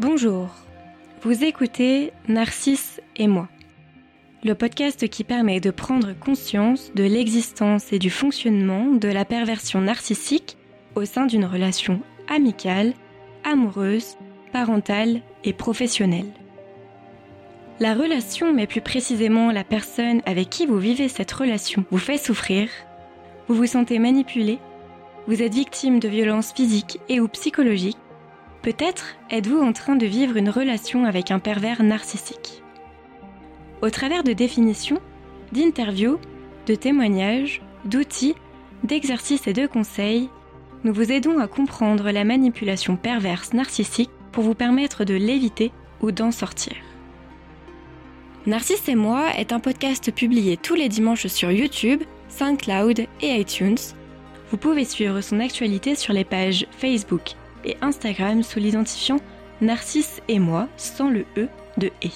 Bonjour, vous écoutez Narcisse et moi, le podcast qui permet de prendre conscience de l'existence et du fonctionnement de la perversion narcissique au sein d'une relation amicale, amoureuse, parentale et professionnelle. La relation, mais plus précisément la personne avec qui vous vivez cette relation, vous fait souffrir, vous vous sentez manipulé, vous êtes victime de violences physiques et ou psychologiques, Peut-être êtes-vous en train de vivre une relation avec un pervers narcissique. Au travers de définitions, d'interviews, de témoignages, d'outils, d'exercices et de conseils, nous vous aidons à comprendre la manipulation perverse narcissique pour vous permettre de l'éviter ou d'en sortir. Narcisse et moi est un podcast publié tous les dimanches sur YouTube, SoundCloud et iTunes. Vous pouvez suivre son actualité sur les pages Facebook et Instagram sous l'identifiant Narcisse et moi sans le E de E.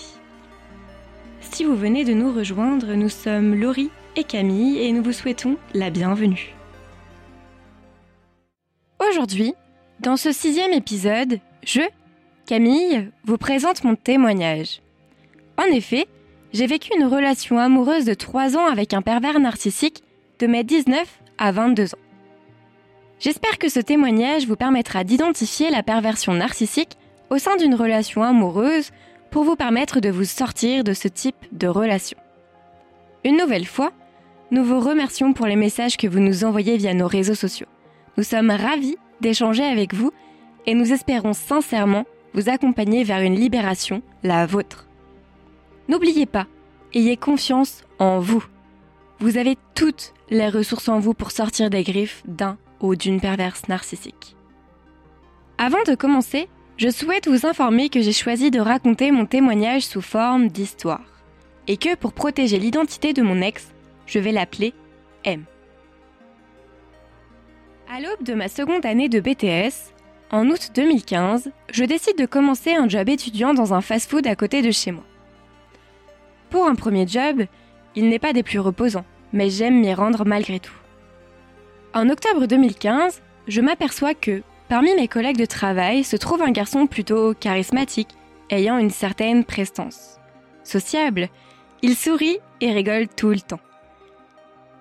Si vous venez de nous rejoindre, nous sommes Laurie et Camille et nous vous souhaitons la bienvenue. Aujourd'hui, dans ce sixième épisode, je, Camille, vous présente mon témoignage. En effet, j'ai vécu une relation amoureuse de 3 ans avec un pervers narcissique de mes 19 à 22 ans. J'espère que ce témoignage vous permettra d'identifier la perversion narcissique au sein d'une relation amoureuse pour vous permettre de vous sortir de ce type de relation. Une nouvelle fois, nous vous remercions pour les messages que vous nous envoyez via nos réseaux sociaux. Nous sommes ravis d'échanger avec vous et nous espérons sincèrement vous accompagner vers une libération, la vôtre. N'oubliez pas, ayez confiance en vous. Vous avez toutes les ressources en vous pour sortir des griffes d'un ou d'une perverse narcissique. Avant de commencer, je souhaite vous informer que j'ai choisi de raconter mon témoignage sous forme d'histoire, et que pour protéger l'identité de mon ex, je vais l'appeler M. À l'aube de ma seconde année de BTS, en août 2015, je décide de commencer un job étudiant dans un fast-food à côté de chez moi. Pour un premier job, il n'est pas des plus reposants, mais j'aime m'y rendre malgré tout. En octobre 2015, je m'aperçois que, parmi mes collègues de travail, se trouve un garçon plutôt charismatique, ayant une certaine prestance. Sociable, il sourit et rigole tout le temps.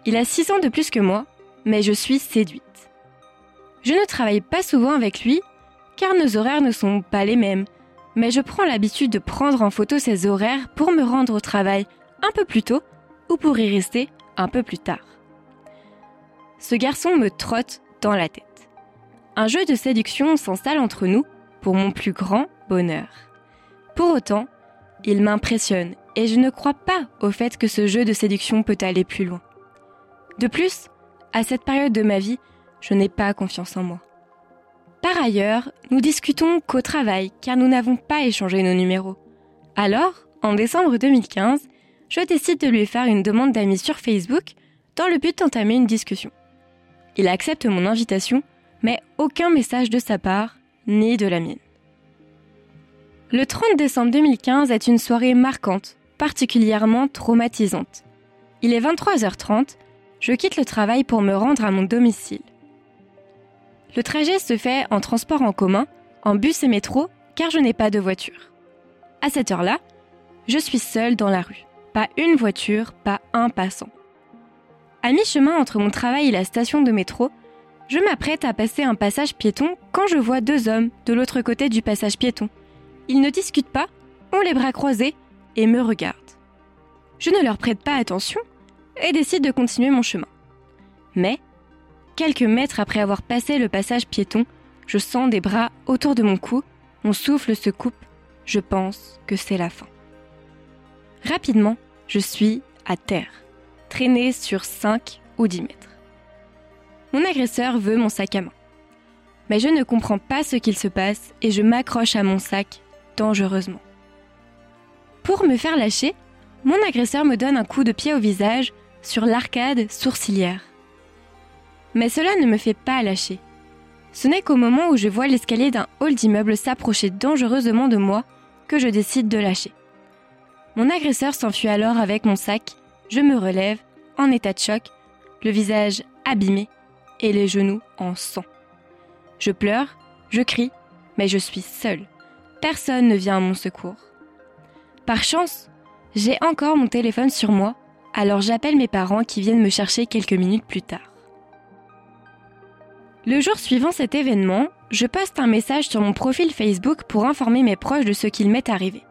Il a 6 ans de plus que moi, mais je suis séduite. Je ne travaille pas souvent avec lui, car nos horaires ne sont pas les mêmes, mais je prends l'habitude de prendre en photo ses horaires pour me rendre au travail un peu plus tôt ou pour y rester un peu plus tard ce garçon me trotte dans la tête. Un jeu de séduction s'installe entre nous pour mon plus grand bonheur. Pour autant, il m'impressionne et je ne crois pas au fait que ce jeu de séduction peut aller plus loin. De plus, à cette période de ma vie, je n'ai pas confiance en moi. Par ailleurs, nous discutons qu'au travail car nous n'avons pas échangé nos numéros. Alors, en décembre 2015, je décide de lui faire une demande d'amis sur Facebook dans le but d'entamer une discussion. Il accepte mon invitation, mais aucun message de sa part, ni de la mienne. Le 30 décembre 2015 est une soirée marquante, particulièrement traumatisante. Il est 23h30, je quitte le travail pour me rendre à mon domicile. Le trajet se fait en transport en commun, en bus et métro, car je n'ai pas de voiture. À cette heure-là, je suis seule dans la rue. Pas une voiture, pas un passant. À mi-chemin entre mon travail et la station de métro, je m'apprête à passer un passage piéton quand je vois deux hommes de l'autre côté du passage piéton. Ils ne discutent pas, ont les bras croisés et me regardent. Je ne leur prête pas attention et décide de continuer mon chemin. Mais, quelques mètres après avoir passé le passage piéton, je sens des bras autour de mon cou, mon souffle se coupe, je pense que c'est la fin. Rapidement, je suis à terre traîner sur 5 ou 10 mètres. Mon agresseur veut mon sac à main. Mais je ne comprends pas ce qu'il se passe et je m'accroche à mon sac dangereusement. Pour me faire lâcher, mon agresseur me donne un coup de pied au visage sur l'arcade sourcilière. Mais cela ne me fait pas lâcher. Ce n'est qu'au moment où je vois l'escalier d'un hall d'immeuble s'approcher dangereusement de moi que je décide de lâcher. Mon agresseur s'enfuit alors avec mon sac je me relève, en état de choc, le visage abîmé et les genoux en sang. Je pleure, je crie, mais je suis seule. personne ne vient à mon secours. Par chance, j'ai encore mon téléphone sur moi, alors j'appelle mes parents qui viennent me chercher quelques minutes plus tard. Le jour suivant cet événement, je poste un message sur mon profil Facebook pour informer mes proches de ce qu'il m'est arrivé.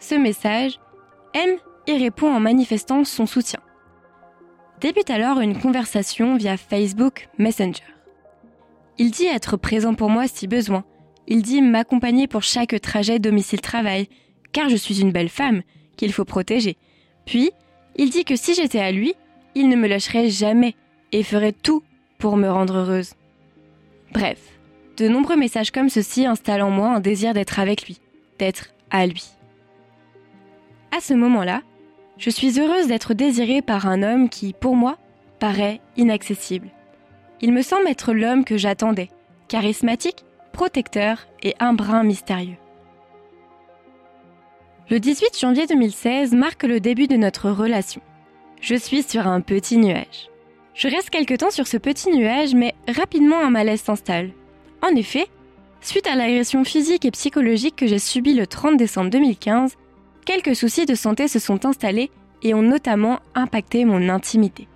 Ce message, M y répond en manifestant son soutien. Débute alors une conversation via Facebook Messenger. Il dit être présent pour moi si besoin. Il dit m'accompagner pour chaque trajet domicile-travail, car je suis une belle femme qu'il faut protéger. Puis, il dit que si j'étais à lui, il ne me lâcherait jamais et ferait tout pour me rendre heureuse. Bref, de nombreux messages comme ceci installent en moi un désir d'être avec lui, d'être à lui. À ce moment-là, je suis heureuse d'être désirée par un homme qui, pour moi, paraît inaccessible. Il me semble être l'homme que j'attendais, charismatique, protecteur et un brin mystérieux. Le 18 janvier 2016 marque le début de notre relation. Je suis sur un petit nuage. Je reste quelque temps sur ce petit nuage, mais rapidement un malaise s'installe. En effet, suite à l'agression physique et psychologique que j'ai subie le 30 décembre 2015, quelques soucis de santé se sont installés et ont notamment impacté mon intimité.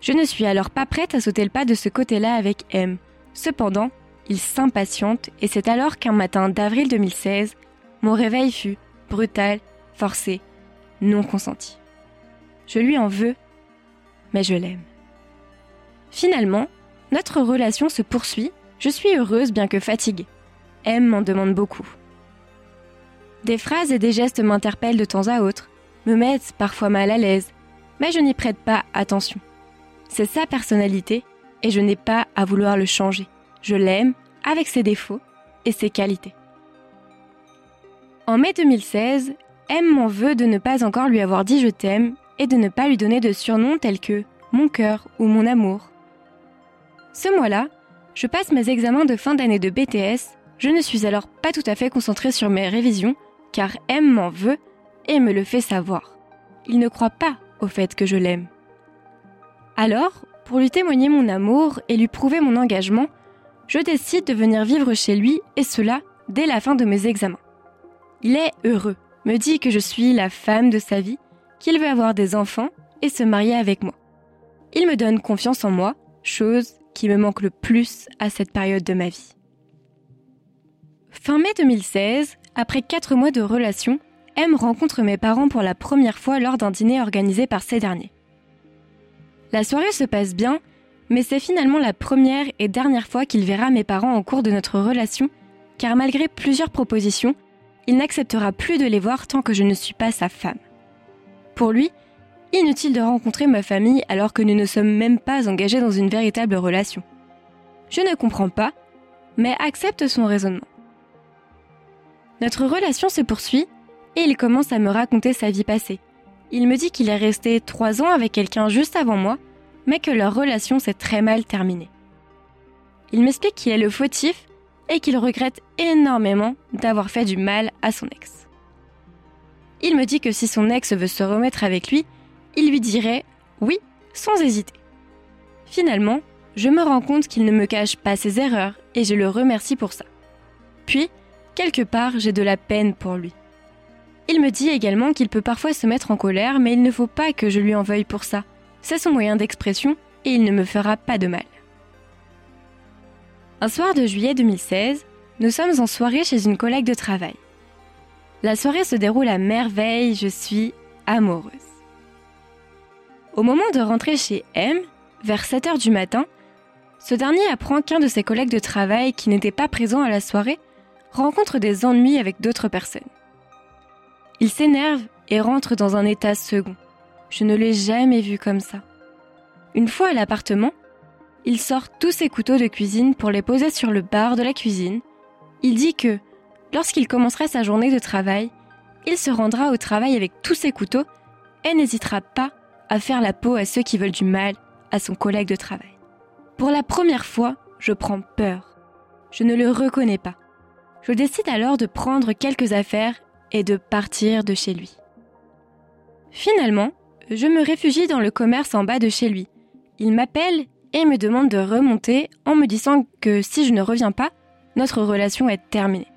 Je ne suis alors pas prête à sauter le pas de ce côté-là avec M. Cependant, il s'impatiente et c'est alors qu'un matin d'avril 2016, mon réveil fut brutal, forcé, non consenti. Je lui en veux, mais je l'aime. Finalement, notre relation se poursuit, je suis heureuse bien que fatiguée. M m'en demande beaucoup. Des phrases et des gestes m'interpellent de temps à autre, me mettent parfois mal à l'aise, mais je n'y prête pas attention. C'est sa personnalité et je n'ai pas à vouloir le changer. Je l'aime avec ses défauts et ses qualités. En mai 2016, M m'en veut de ne pas encore lui avoir dit je t'aime et de ne pas lui donner de surnoms tels que mon cœur ou mon amour. Ce mois-là, je passe mes examens de fin d'année de BTS, je ne suis alors pas tout à fait concentrée sur mes révisions car M m'en veut et me le fait savoir. Il ne croit pas au fait que je l'aime. Alors, pour lui témoigner mon amour et lui prouver mon engagement, je décide de venir vivre chez lui et cela dès la fin de mes examens. Il est heureux, me dit que je suis la femme de sa vie, qu'il veut avoir des enfants et se marier avec moi. Il me donne confiance en moi, chose qui me manque le plus à cette période de ma vie. Fin mai 2016, après quatre mois de relation, M rencontre mes parents pour la première fois lors d'un dîner organisé par ces derniers. La soirée se passe bien, mais c'est finalement la première et dernière fois qu'il verra mes parents au cours de notre relation, car malgré plusieurs propositions, il n'acceptera plus de les voir tant que je ne suis pas sa femme. Pour lui, inutile de rencontrer ma famille alors que nous ne sommes même pas engagés dans une véritable relation. Je ne comprends pas, mais accepte son raisonnement. Notre relation se poursuit et il commence à me raconter sa vie passée. Il me dit qu'il est resté trois ans avec quelqu'un juste avant moi, mais que leur relation s'est très mal terminée. Il m'explique qu'il est le fautif et qu'il regrette énormément d'avoir fait du mal à son ex. Il me dit que si son ex veut se remettre avec lui, il lui dirait oui sans hésiter. Finalement, je me rends compte qu'il ne me cache pas ses erreurs et je le remercie pour ça. Puis, Quelque part, j'ai de la peine pour lui. Il me dit également qu'il peut parfois se mettre en colère, mais il ne faut pas que je lui en veuille pour ça. C'est son moyen d'expression et il ne me fera pas de mal. Un soir de juillet 2016, nous sommes en soirée chez une collègue de travail. La soirée se déroule à merveille, je suis amoureuse. Au moment de rentrer chez M, vers 7 heures du matin, ce dernier apprend qu'un de ses collègues de travail qui n'était pas présent à la soirée rencontre des ennuis avec d'autres personnes. Il s'énerve et rentre dans un état second. Je ne l'ai jamais vu comme ça. Une fois à l'appartement, il sort tous ses couteaux de cuisine pour les poser sur le bar de la cuisine. Il dit que, lorsqu'il commencera sa journée de travail, il se rendra au travail avec tous ses couteaux et n'hésitera pas à faire la peau à ceux qui veulent du mal à son collègue de travail. Pour la première fois, je prends peur. Je ne le reconnais pas. Je décide alors de prendre quelques affaires et de partir de chez lui. Finalement, je me réfugie dans le commerce en bas de chez lui. Il m'appelle et me demande de remonter en me disant que si je ne reviens pas, notre relation est terminée.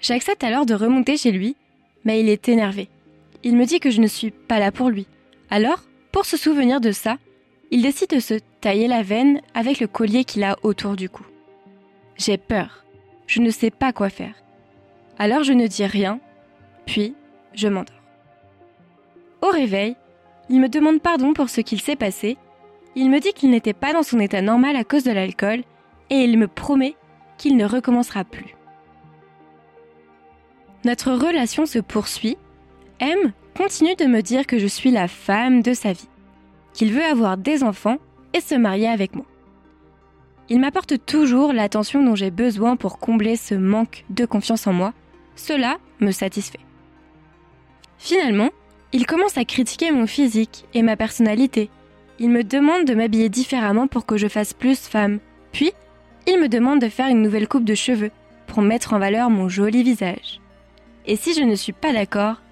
J'accepte alors de remonter chez lui, mais il est énervé. Il me dit que je ne suis pas là pour lui. Alors, pour se souvenir de ça, il décide de se tailler la veine avec le collier qu'il a autour du cou. J'ai peur. Je ne sais pas quoi faire. Alors je ne dis rien, puis je m'endors. Au réveil, il me demande pardon pour ce qu'il s'est passé, il me dit qu'il n'était pas dans son état normal à cause de l'alcool, et il me promet qu'il ne recommencera plus. Notre relation se poursuit. M continue de me dire que je suis la femme de sa vie, qu'il veut avoir des enfants et se marier avec moi. Il m'apporte toujours l'attention dont j'ai besoin pour combler ce manque de confiance en moi. Cela me satisfait. Finalement, il commence à critiquer mon physique et ma personnalité. Il me demande de m'habiller différemment pour que je fasse plus femme. Puis, il me demande de faire une nouvelle coupe de cheveux pour mettre en valeur mon joli visage. Et si je ne suis pas d'accord,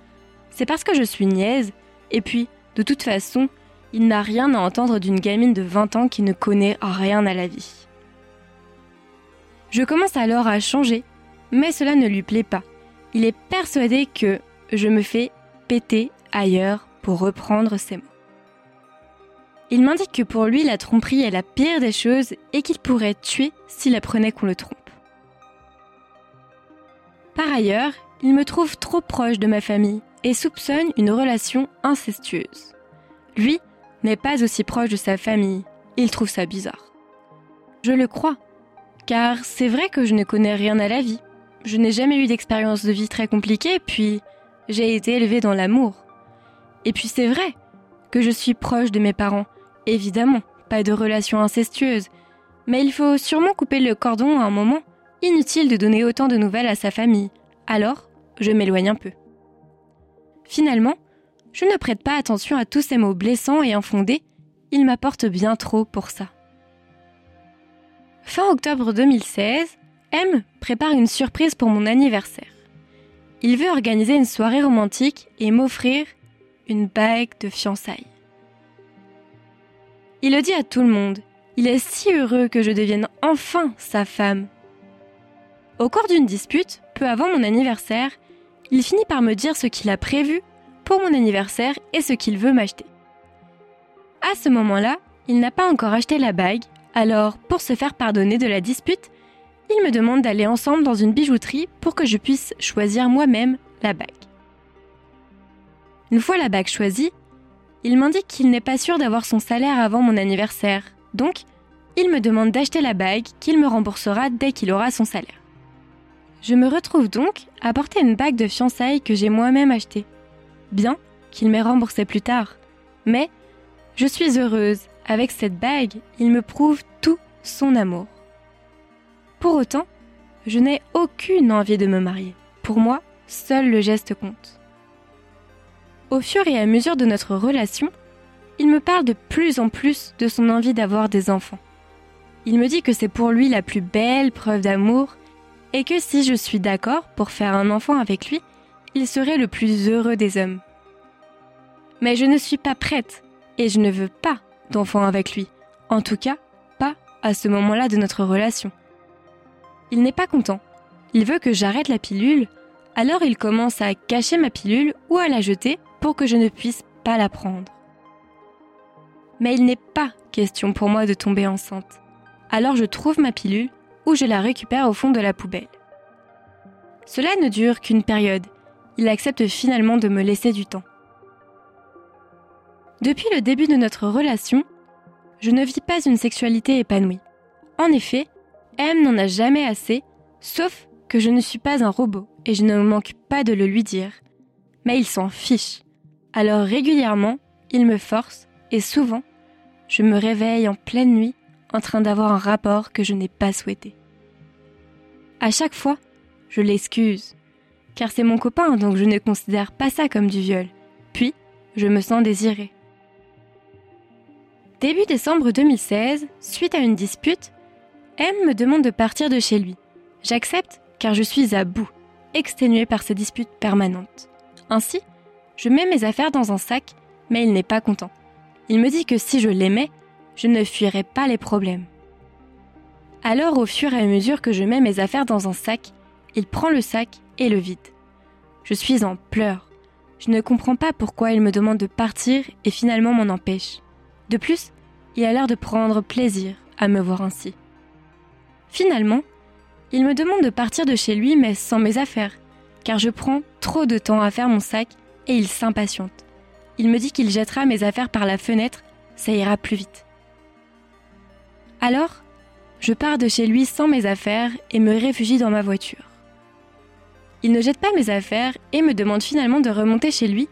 c'est parce que je suis niaise, et puis, de toute façon, il n'a rien à entendre d'une gamine de 20 ans qui ne connaît rien à la vie. Je commence alors à changer, mais cela ne lui plaît pas. Il est persuadé que je me fais péter ailleurs pour reprendre ses mots. Il m'indique que pour lui la tromperie est la pire des choses et qu'il pourrait tuer s'il apprenait qu'on le trompe. Par ailleurs, il me trouve trop proche de ma famille et soupçonne une relation incestueuse. Lui n'est pas aussi proche de sa famille, il trouve ça bizarre. Je le crois, car c'est vrai que je ne connais rien à la vie. Je n'ai jamais eu d'expérience de vie très compliquée, puis j'ai été élevée dans l'amour. Et puis c'est vrai que je suis proche de mes parents, évidemment, pas de relation incestueuse, mais il faut sûrement couper le cordon à un moment. Inutile de donner autant de nouvelles à sa famille. Alors, je m'éloigne un peu. Finalement, je ne prête pas attention à tous ces mots blessants et infondés, ils m'apportent bien trop pour ça. Fin octobre 2016, M prépare une surprise pour mon anniversaire. Il veut organiser une soirée romantique et m'offrir une bague de fiançailles. Il le dit à tout le monde. Il est si heureux que je devienne enfin sa femme. Au cours d'une dispute, peu avant mon anniversaire, il finit par me dire ce qu'il a prévu pour mon anniversaire et ce qu'il veut m'acheter. À ce moment-là, il n'a pas encore acheté la bague, alors pour se faire pardonner de la dispute, il me demande d'aller ensemble dans une bijouterie pour que je puisse choisir moi-même la bague. Une fois la bague choisie, il m'indique qu'il n'est pas sûr d'avoir son salaire avant mon anniversaire, donc il me demande d'acheter la bague qu'il me remboursera dès qu'il aura son salaire. Je me retrouve donc à porter une bague de fiançailles que j'ai moi-même achetée. Bien qu'il m'ait remboursé plus tard, mais je suis heureuse. Avec cette bague, il me prouve tout son amour. Pour autant, je n'ai aucune envie de me marier. Pour moi, seul le geste compte. Au fur et à mesure de notre relation, il me parle de plus en plus de son envie d'avoir des enfants. Il me dit que c'est pour lui la plus belle preuve d'amour et que si je suis d'accord pour faire un enfant avec lui, il serait le plus heureux des hommes. Mais je ne suis pas prête et je ne veux pas d'enfant avec lui. En tout cas, pas à ce moment-là de notre relation. Il n'est pas content. Il veut que j'arrête la pilule, alors il commence à cacher ma pilule ou à la jeter pour que je ne puisse pas la prendre. Mais il n'est pas question pour moi de tomber enceinte. Alors je trouve ma pilule ou je la récupère au fond de la poubelle. Cela ne dure qu'une période. Il accepte finalement de me laisser du temps. Depuis le début de notre relation, je ne vis pas une sexualité épanouie. En effet, M n'en a jamais assez, sauf que je ne suis pas un robot et je ne manque pas de le lui dire. Mais il s'en fiche. Alors régulièrement, il me force et souvent, je me réveille en pleine nuit en train d'avoir un rapport que je n'ai pas souhaité. À chaque fois, je l'excuse, car c'est mon copain donc je ne considère pas ça comme du viol. Puis, je me sens désirée. Début décembre 2016, suite à une dispute, M me demande de partir de chez lui. J'accepte car je suis à bout, exténuée par ces disputes permanentes. Ainsi, je mets mes affaires dans un sac, mais il n'est pas content. Il me dit que si je l'aimais, je ne fuirais pas les problèmes. Alors au fur et à mesure que je mets mes affaires dans un sac, il prend le sac et le vide. Je suis en pleurs. Je ne comprends pas pourquoi il me demande de partir et finalement m'en empêche. De plus, il a l'air de prendre plaisir à me voir ainsi. Finalement, il me demande de partir de chez lui mais sans mes affaires, car je prends trop de temps à faire mon sac et il s'impatiente. Il me dit qu'il jettera mes affaires par la fenêtre, ça ira plus vite. Alors, je pars de chez lui sans mes affaires et me réfugie dans ma voiture. Il ne jette pas mes affaires et me demande finalement de remonter chez lui.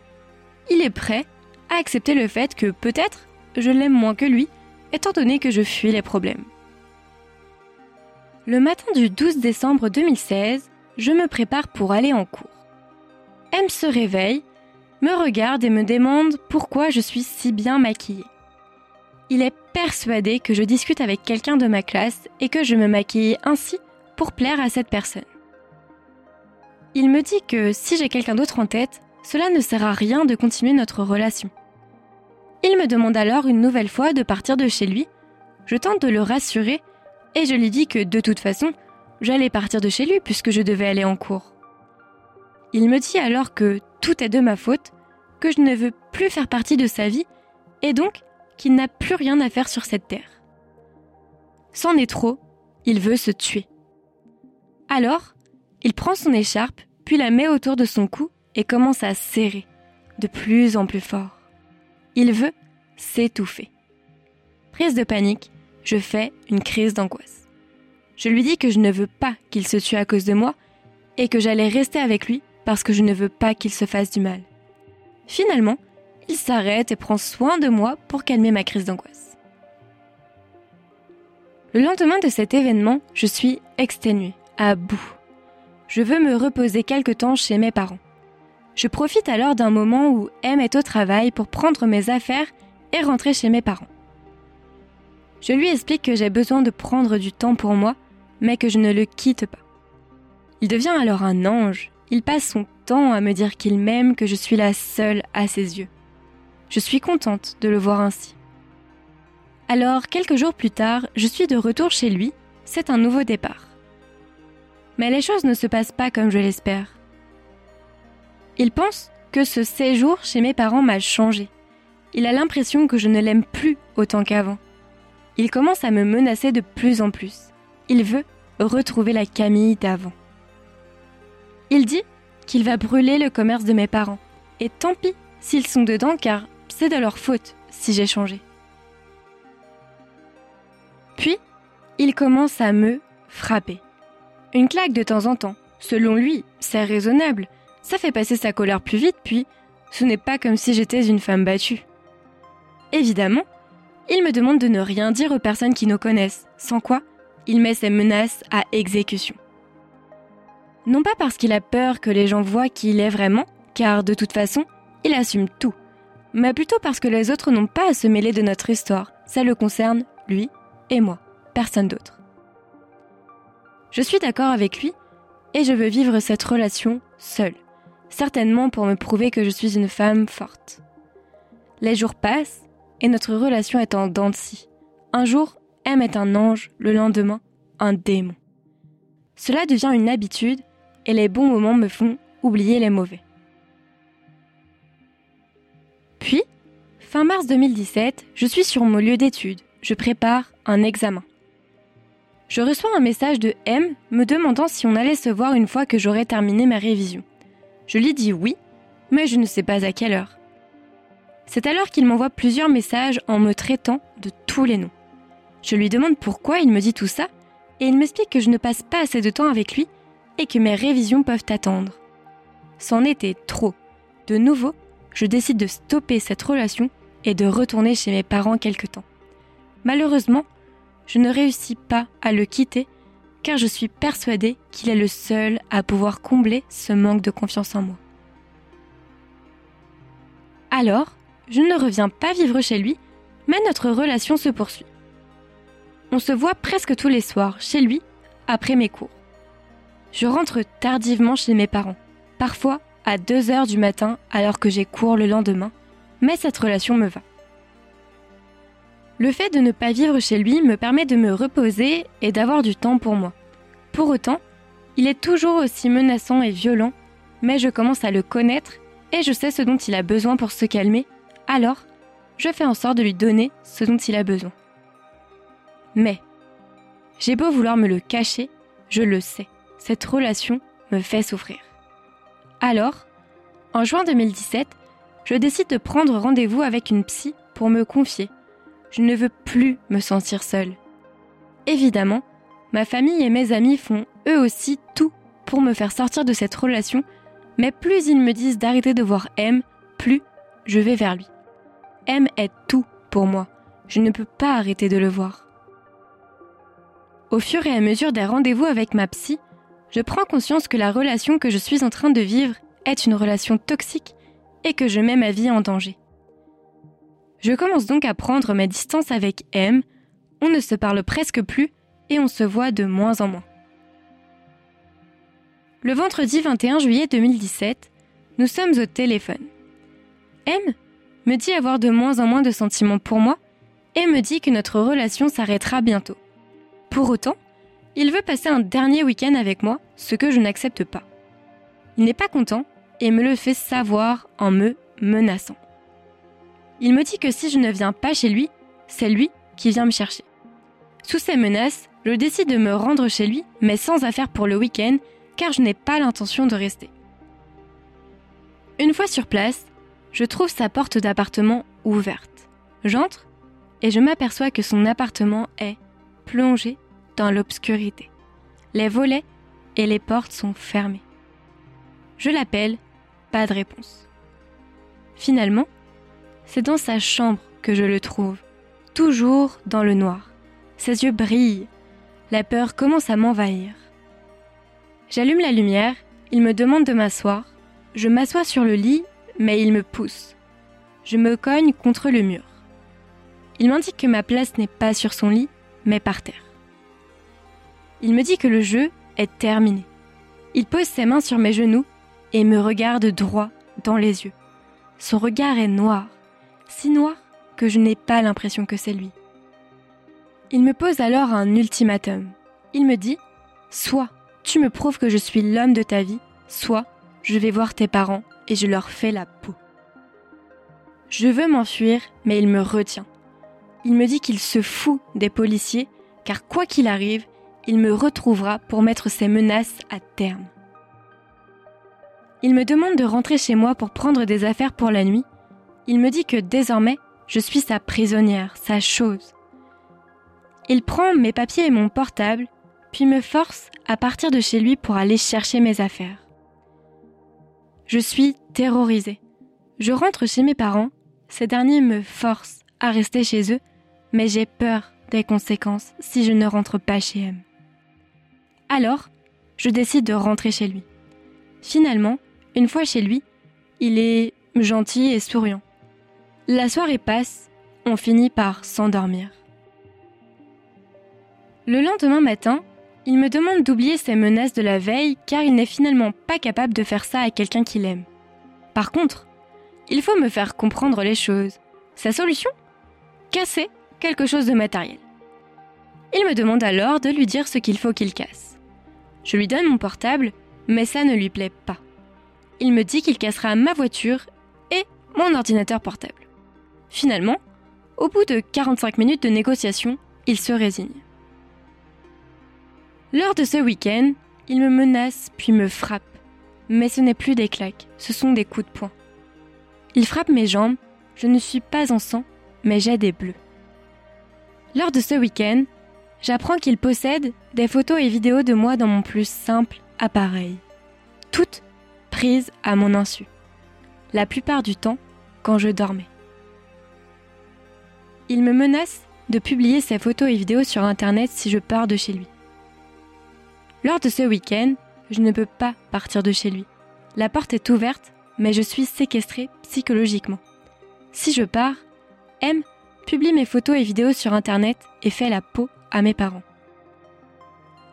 Il est prêt à accepter le fait que peut-être je l'aime moins que lui, étant donné que je fuis les problèmes. Le matin du 12 décembre 2016, je me prépare pour aller en cours. M se réveille, me regarde et me demande pourquoi je suis si bien maquillée. Il est persuadé que je discute avec quelqu'un de ma classe et que je me maquille ainsi pour plaire à cette personne. Il me dit que si j'ai quelqu'un d'autre en tête, cela ne sert à rien de continuer notre relation. Il me demande alors une nouvelle fois de partir de chez lui. Je tente de le rassurer et je lui dis que de toute façon, j'allais partir de chez lui puisque je devais aller en cours. Il me dit alors que tout est de ma faute, que je ne veux plus faire partie de sa vie et donc qu'il n'a plus rien à faire sur cette terre. C'en est trop, il veut se tuer. Alors, il prend son écharpe, puis la met autour de son cou et commence à serrer, de plus en plus fort. Il veut s'étouffer. Prise de panique, je fais une crise d'angoisse. Je lui dis que je ne veux pas qu'il se tue à cause de moi et que j'allais rester avec lui parce que je ne veux pas qu'il se fasse du mal. Finalement, il s'arrête et prend soin de moi pour calmer ma crise d'angoisse. Le lendemain de cet événement, je suis exténuée, à bout. Je veux me reposer quelque temps chez mes parents. Je profite alors d'un moment où M est au travail pour prendre mes affaires et rentrer chez mes parents. Je lui explique que j'ai besoin de prendre du temps pour moi, mais que je ne le quitte pas. Il devient alors un ange. Il passe son temps à me dire qu'il m'aime, que je suis la seule à ses yeux. Je suis contente de le voir ainsi. Alors, quelques jours plus tard, je suis de retour chez lui, c'est un nouveau départ. Mais les choses ne se passent pas comme je l'espère. Il pense que ce séjour chez mes parents m'a changé. Il a l'impression que je ne l'aime plus autant qu'avant. Il commence à me menacer de plus en plus. Il veut retrouver la Camille d'avant. Il dit qu'il va brûler le commerce de mes parents. Et tant pis s'ils sont dedans car c'est de leur faute si j'ai changé. Puis, il commence à me frapper. Une claque de temps en temps. Selon lui, c'est raisonnable. Ça fait passer sa colère plus vite, puis ce n'est pas comme si j'étais une femme battue. Évidemment, il me demande de ne rien dire aux personnes qui nous connaissent, sans quoi il met ses menaces à exécution. Non pas parce qu'il a peur que les gens voient qui il est vraiment, car de toute façon, il assume tout, mais plutôt parce que les autres n'ont pas à se mêler de notre histoire. Ça le concerne, lui et moi, personne d'autre. Je suis d'accord avec lui et je veux vivre cette relation seule, certainement pour me prouver que je suis une femme forte. Les jours passent et notre relation est en dents de. Un jour, M est un ange, le lendemain, un démon. Cela devient une habitude et les bons moments me font oublier les mauvais. Puis, fin mars 2017, je suis sur mon lieu d'étude. Je prépare un examen. Je reçois un message de M me demandant si on allait se voir une fois que j'aurais terminé ma révision. Je lui dis oui, mais je ne sais pas à quelle heure. C'est alors qu'il m'envoie plusieurs messages en me traitant de tous les noms. Je lui demande pourquoi il me dit tout ça, et il m'explique que je ne passe pas assez de temps avec lui et que mes révisions peuvent attendre. C'en était trop. De nouveau, je décide de stopper cette relation et de retourner chez mes parents quelque temps. Malheureusement, je ne réussis pas à le quitter car je suis persuadée qu'il est le seul à pouvoir combler ce manque de confiance en moi. Alors, je ne reviens pas vivre chez lui, mais notre relation se poursuit. On se voit presque tous les soirs chez lui après mes cours. Je rentre tardivement chez mes parents, parfois à 2 heures du matin alors que j'ai cours le lendemain, mais cette relation me va. Le fait de ne pas vivre chez lui me permet de me reposer et d'avoir du temps pour moi. Pour autant, il est toujours aussi menaçant et violent, mais je commence à le connaître et je sais ce dont il a besoin pour se calmer, alors je fais en sorte de lui donner ce dont il a besoin. Mais, j'ai beau vouloir me le cacher, je le sais, cette relation me fait souffrir. Alors, en juin 2017, je décide de prendre rendez-vous avec une psy pour me confier. Je ne veux plus me sentir seule. Évidemment, ma famille et mes amis font eux aussi tout pour me faire sortir de cette relation, mais plus ils me disent d'arrêter de voir M, plus je vais vers lui. M est tout pour moi. Je ne peux pas arrêter de le voir. Au fur et à mesure des rendez-vous avec ma psy, je prends conscience que la relation que je suis en train de vivre est une relation toxique et que je mets ma vie en danger. Je commence donc à prendre mes distances avec M, on ne se parle presque plus et on se voit de moins en moins. Le vendredi 21 juillet 2017, nous sommes au téléphone. M me dit avoir de moins en moins de sentiments pour moi et me dit que notre relation s'arrêtera bientôt. Pour autant, il veut passer un dernier week-end avec moi, ce que je n'accepte pas. Il n'est pas content et me le fait savoir en me menaçant. Il me dit que si je ne viens pas chez lui, c'est lui qui vient me chercher. Sous ces menaces, je décide de me rendre chez lui, mais sans affaire pour le week-end, car je n'ai pas l'intention de rester. Une fois sur place, je trouve sa porte d'appartement ouverte. J'entre et je m'aperçois que son appartement est plongé dans l'obscurité. Les volets et les portes sont fermés. Je l'appelle, pas de réponse. Finalement, c'est dans sa chambre que je le trouve, toujours dans le noir. Ses yeux brillent, la peur commence à m'envahir. J'allume la lumière, il me demande de m'asseoir, je m'assois sur le lit mais il me pousse. Je me cogne contre le mur. Il m'indique que ma place n'est pas sur son lit, mais par terre. Il me dit que le jeu est terminé. Il pose ses mains sur mes genoux et me regarde droit dans les yeux. Son regard est noir, si noir que je n'ai pas l'impression que c'est lui. Il me pose alors un ultimatum. Il me dit, soit tu me prouves que je suis l'homme de ta vie, soit je vais voir tes parents et je leur fais la peau. Je veux m'enfuir, mais il me retient. Il me dit qu'il se fout des policiers, car quoi qu'il arrive, il me retrouvera pour mettre ses menaces à terme. Il me demande de rentrer chez moi pour prendre des affaires pour la nuit. Il me dit que désormais, je suis sa prisonnière, sa chose. Il prend mes papiers et mon portable, puis me force à partir de chez lui pour aller chercher mes affaires. Je suis terrorisée. Je rentre chez mes parents, ces derniers me forcent à rester chez eux, mais j'ai peur des conséquences si je ne rentre pas chez M. Alors, je décide de rentrer chez lui. Finalement, une fois chez lui, il est gentil et souriant. La soirée passe, on finit par s'endormir. Le lendemain matin, il me demande d'oublier ses menaces de la veille car il n'est finalement pas capable de faire ça à quelqu'un qu'il aime. Par contre, il faut me faire comprendre les choses. Sa solution? Casser quelque chose de matériel. Il me demande alors de lui dire ce qu'il faut qu'il casse. Je lui donne mon portable, mais ça ne lui plaît pas. Il me dit qu'il cassera ma voiture et mon ordinateur portable. Finalement, au bout de 45 minutes de négociation, il se résigne. Lors de ce week-end, il me menace puis me frappe. Mais ce n'est plus des claques, ce sont des coups de poing. Il frappe mes jambes, je ne suis pas en sang, mais j'ai des bleus. Lors de ce week-end, j'apprends qu'il possède des photos et vidéos de moi dans mon plus simple appareil. Toutes prises à mon insu. La plupart du temps, quand je dormais. Il me menace de publier ces photos et vidéos sur Internet si je pars de chez lui. Lors de ce week-end, je ne peux pas partir de chez lui. La porte est ouverte, mais je suis séquestrée psychologiquement. Si je pars, M publie mes photos et vidéos sur Internet et fait la peau à mes parents.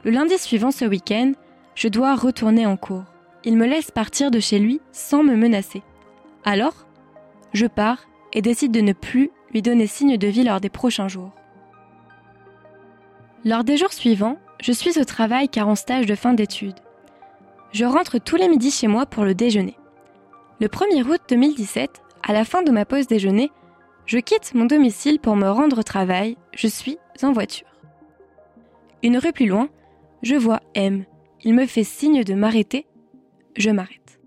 Le lundi suivant ce week-end, je dois retourner en cours. Il me laisse partir de chez lui sans me menacer. Alors, je pars et décide de ne plus lui donner signe de vie lors des prochains jours. Lors des jours suivants, je suis au travail car en stage de fin d'études. Je rentre tous les midis chez moi pour le déjeuner. Le 1er août 2017, à la fin de ma pause déjeuner, je quitte mon domicile pour me rendre au travail, je suis en voiture. Une rue plus loin, je vois M. Il me fait signe de m'arrêter. Je m'arrête.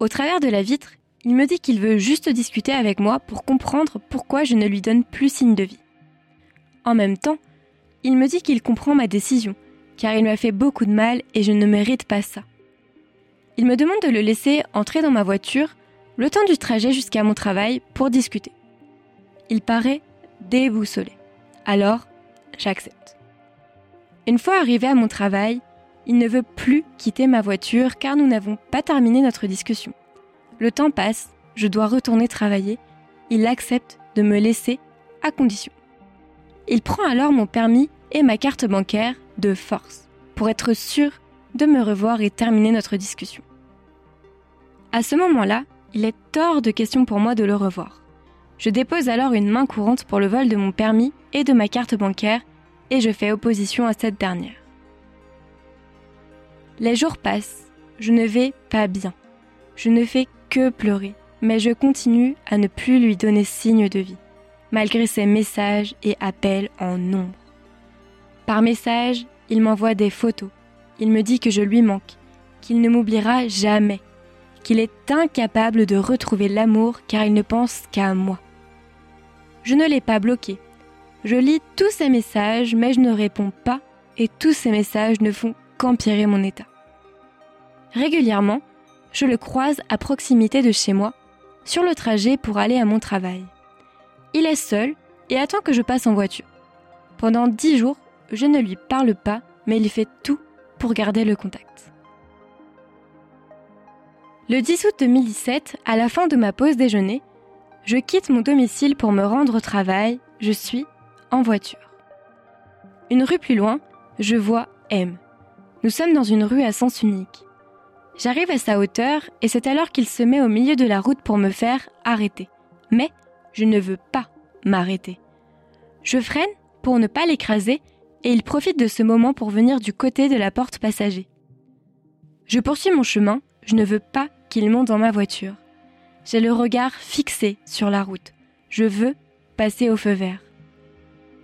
Au travers de la vitre, il me dit qu'il veut juste discuter avec moi pour comprendre pourquoi je ne lui donne plus signe de vie. En même temps, il me dit qu'il comprend ma décision, car il m'a fait beaucoup de mal et je ne mérite pas ça. Il me demande de le laisser entrer dans ma voiture le temps du trajet jusqu'à mon travail pour discuter. Il paraît déboussolé. Alors, j'accepte. Une fois arrivé à mon travail, il ne veut plus quitter ma voiture car nous n'avons pas terminé notre discussion. Le temps passe, je dois retourner travailler. Il accepte de me laisser à condition. Il prend alors mon permis et ma carte bancaire de force pour être sûr de me revoir et terminer notre discussion. À ce moment-là, il est hors de question pour moi de le revoir. Je dépose alors une main courante pour le vol de mon permis et de ma carte bancaire et je fais opposition à cette dernière. Les jours passent, je ne vais pas bien. Je ne fais que pleurer, mais je continue à ne plus lui donner signe de vie, malgré ses messages et appels en nombre. Par message, il m'envoie des photos. Il me dit que je lui manque, qu'il ne m'oubliera jamais, qu'il est incapable de retrouver l'amour car il ne pense qu'à moi. Je ne l'ai pas bloqué. Je lis tous ses messages, mais je ne réponds pas et tous ces messages ne font qu'empirer mon état. Régulièrement, je le croise à proximité de chez moi, sur le trajet pour aller à mon travail. Il est seul et attend que je passe en voiture. Pendant dix jours, je ne lui parle pas, mais il fait tout pour garder le contact. Le 10 août 2017, à la fin de ma pause déjeuner, je quitte mon domicile pour me rendre au travail, je suis en voiture. Une rue plus loin, je vois M. Nous sommes dans une rue à sens unique. J'arrive à sa hauteur et c'est alors qu'il se met au milieu de la route pour me faire arrêter. Mais je ne veux pas m'arrêter. Je freine pour ne pas l'écraser et il profite de ce moment pour venir du côté de la porte passager. Je poursuis mon chemin, je ne veux pas qu'il monte dans ma voiture. J'ai le regard fixé sur la route. Je veux passer au feu vert.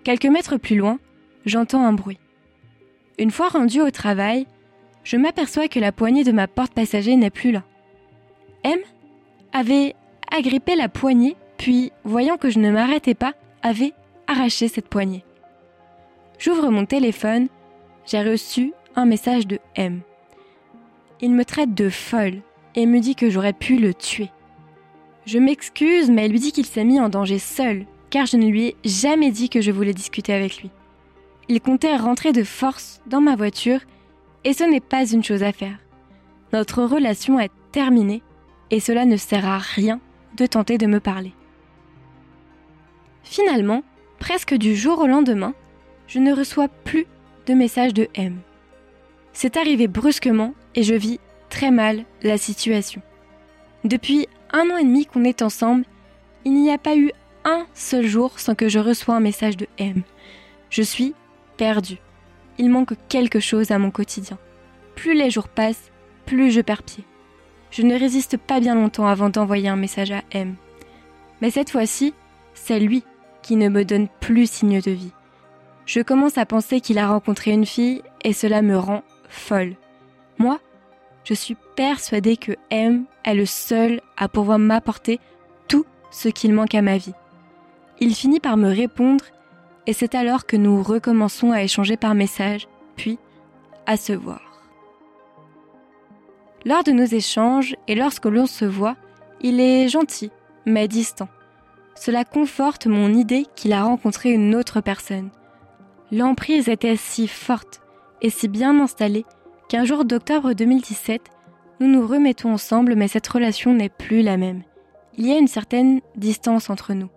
Quelques mètres plus loin, j'entends un bruit. Une fois rendu au travail, je m'aperçois que la poignée de ma porte passager n'est plus là. M avait agrippé la poignée, puis, voyant que je ne m'arrêtais pas, avait arraché cette poignée. J'ouvre mon téléphone, j'ai reçu un message de M. Il me traite de folle et me dit que j'aurais pu le tuer. Je m'excuse, mais elle lui dit qu'il s'est mis en danger seul, car je ne lui ai jamais dit que je voulais discuter avec lui. Il comptait rentrer de force dans ma voiture et ce n'est pas une chose à faire. Notre relation est terminée et cela ne sert à rien de tenter de me parler. Finalement, presque du jour au lendemain, je ne reçois plus de messages de M. C'est arrivé brusquement et je vis très mal la situation. Depuis un an et demi qu'on est ensemble, il n'y a pas eu un seul jour sans que je reçois un message de M. Je suis perdue il manque quelque chose à mon quotidien. Plus les jours passent, plus je perds pied. Je ne résiste pas bien longtemps avant d'envoyer un message à M. Mais cette fois-ci, c'est lui qui ne me donne plus signe de vie. Je commence à penser qu'il a rencontré une fille et cela me rend folle. Moi, je suis persuadée que M est le seul à pouvoir m'apporter tout ce qu'il manque à ma vie. Il finit par me répondre et c'est alors que nous recommençons à échanger par message, puis à se voir. Lors de nos échanges et lorsque l'on se voit, il est gentil, mais distant. Cela conforte mon idée qu'il a rencontré une autre personne. L'emprise était si forte et si bien installée qu'un jour d'octobre 2017, nous nous remettons ensemble mais cette relation n'est plus la même. Il y a une certaine distance entre nous.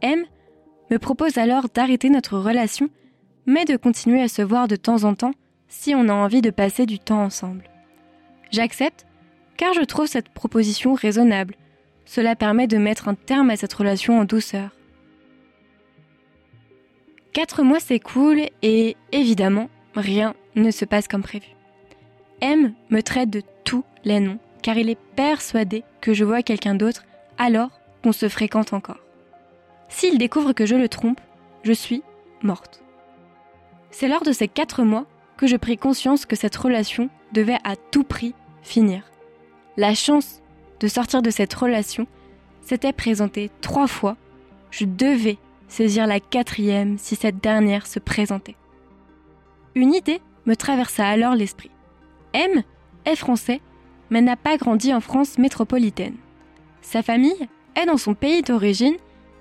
M me propose alors d'arrêter notre relation, mais de continuer à se voir de temps en temps si on a envie de passer du temps ensemble. J'accepte car je trouve cette proposition raisonnable. Cela permet de mettre un terme à cette relation en douceur. Quatre mois s'écoulent et évidemment, rien ne se passe comme prévu. M me traite de tous les noms car il est persuadé que je vois quelqu'un d'autre alors qu'on se fréquente encore. S'il découvre que je le trompe, je suis morte. C'est lors de ces quatre mois que je pris conscience que cette relation devait à tout prix finir. La chance de sortir de cette relation s'était présentée trois fois. Je devais saisir la quatrième si cette dernière se présentait. Une idée me traversa alors l'esprit. M est français, mais n'a pas grandi en France métropolitaine. Sa famille est dans son pays d'origine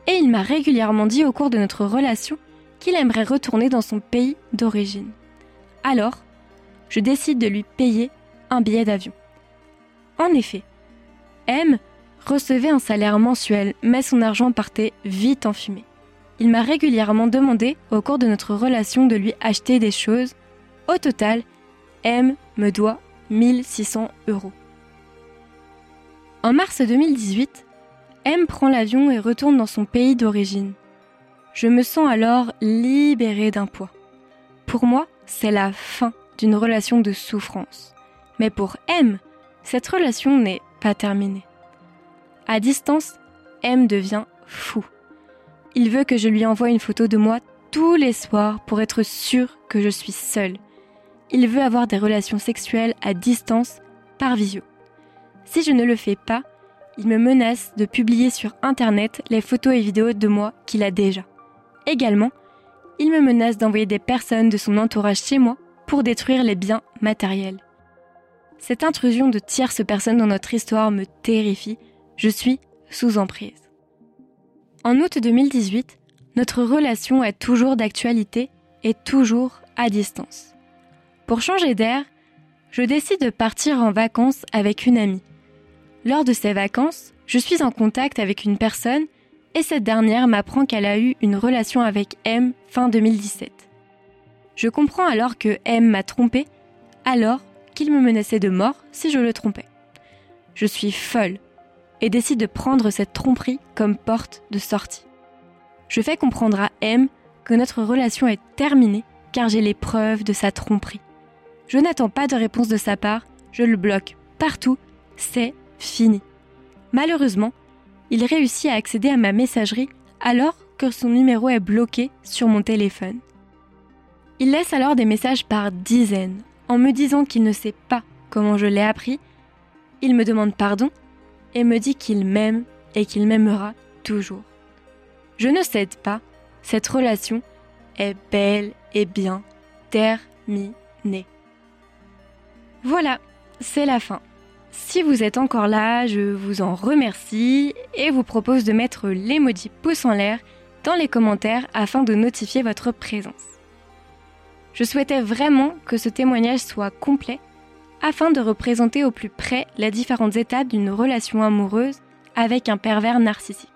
et il m'a régulièrement dit au cours de notre relation qu'il aimerait retourner dans son pays d'origine. Alors, je décide de lui payer un billet d'avion. En effet, M recevait un salaire mensuel, mais son argent partait vite en fumée. Il m'a régulièrement demandé, au cours de notre relation, de lui acheter des choses. Au total, M me doit 1600 euros. En mars 2018, M prend l'avion et retourne dans son pays d'origine. Je me sens alors libérée d'un poids. Pour moi, c'est la fin d'une relation de souffrance. Mais pour M, cette relation n'est pas terminée. À distance, M devient fou. Il veut que je lui envoie une photo de moi tous les soirs pour être sûr que je suis seule. Il veut avoir des relations sexuelles à distance par visio. Si je ne le fais pas, il me menace de publier sur Internet les photos et vidéos de moi qu'il a déjà. Également, il me menace d'envoyer des personnes de son entourage chez moi pour détruire les biens matériels. Cette intrusion de tierces personnes dans notre histoire me terrifie. Je suis sous emprise. En août 2018, notre relation est toujours d'actualité et toujours à distance. Pour changer d'air, je décide de partir en vacances avec une amie. Lors de ces vacances, je suis en contact avec une personne et cette dernière m'apprend qu'elle a eu une relation avec M fin 2017. Je comprends alors que M m'a trompé, alors qu'il me menaçait de mort si je le trompais. Je suis folle et décide de prendre cette tromperie comme porte de sortie. Je fais comprendre à M que notre relation est terminée car j'ai les preuves de sa tromperie. Je n'attends pas de réponse de sa part, je le bloque partout, c'est fini. Malheureusement, il réussit à accéder à ma messagerie alors que son numéro est bloqué sur mon téléphone. Il laisse alors des messages par dizaines en me disant qu'il ne sait pas comment je l'ai appris. Il me demande pardon et me dit qu'il m'aime et qu'il m'aimera toujours. Je ne cède pas, cette relation est belle et bien terminée. Voilà, c'est la fin. Si vous êtes encore là, je vous en remercie et vous propose de mettre l'emoji pouce en l'air dans les commentaires afin de notifier votre présence. Je souhaitais vraiment que ce témoignage soit complet afin de représenter au plus près les différentes étapes d'une relation amoureuse avec un pervers narcissique.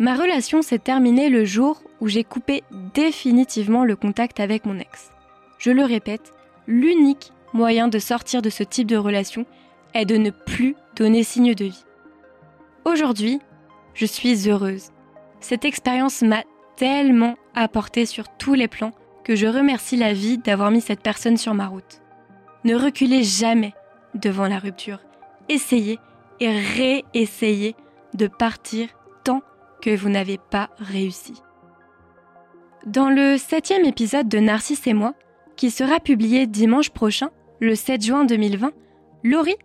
Ma relation s'est terminée le jour où j'ai coupé définitivement le contact avec mon ex. Je le répète, l'unique moyen de sortir de ce type de relation est de ne plus donner signe de vie. Aujourd'hui, je suis heureuse. Cette expérience m'a tellement apporté sur tous les plans que je remercie la vie d'avoir mis cette personne sur ma route. Ne reculez jamais devant la rupture. Essayez et réessayez de partir tant que vous n'avez pas réussi. Dans le septième épisode de Narcisse et moi, qui sera publié dimanche prochain, le 7 juin 2020, Laurie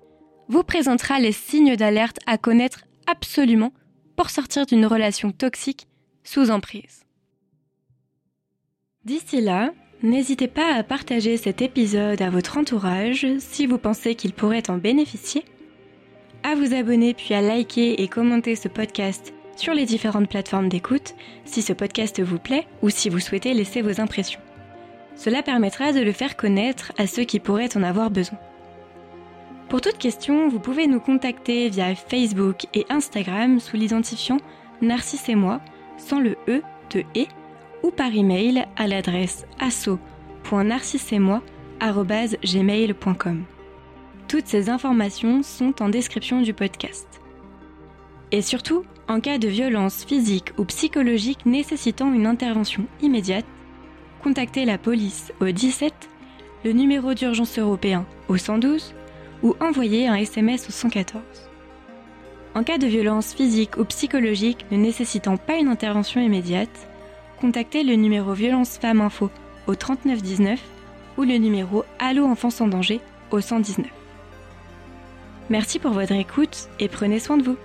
vous présentera les signes d'alerte à connaître absolument pour sortir d'une relation toxique sous emprise. D'ici là, n'hésitez pas à partager cet épisode à votre entourage si vous pensez qu'il pourrait en bénéficier, à vous abonner puis à liker et commenter ce podcast sur les différentes plateformes d'écoute si ce podcast vous plaît ou si vous souhaitez laisser vos impressions. Cela permettra de le faire connaître à ceux qui pourraient en avoir besoin. Pour toute question, vous pouvez nous contacter via Facebook et Instagram sous l'identifiant Narcisse et moi, sans le E de E, ou par email à l'adresse asso.narcissemoi.gmail.com. Toutes ces informations sont en description du podcast. Et surtout, en cas de violence physique ou psychologique nécessitant une intervention immédiate, contacter la police au 17, le numéro d'urgence européen au 112 ou envoyer un SMS au 114. En cas de violence physique ou psychologique ne nécessitant pas une intervention immédiate, contactez le numéro Violence Femmes Info au 3919 ou le numéro Allo Enfants en danger au 119. Merci pour votre écoute et prenez soin de vous.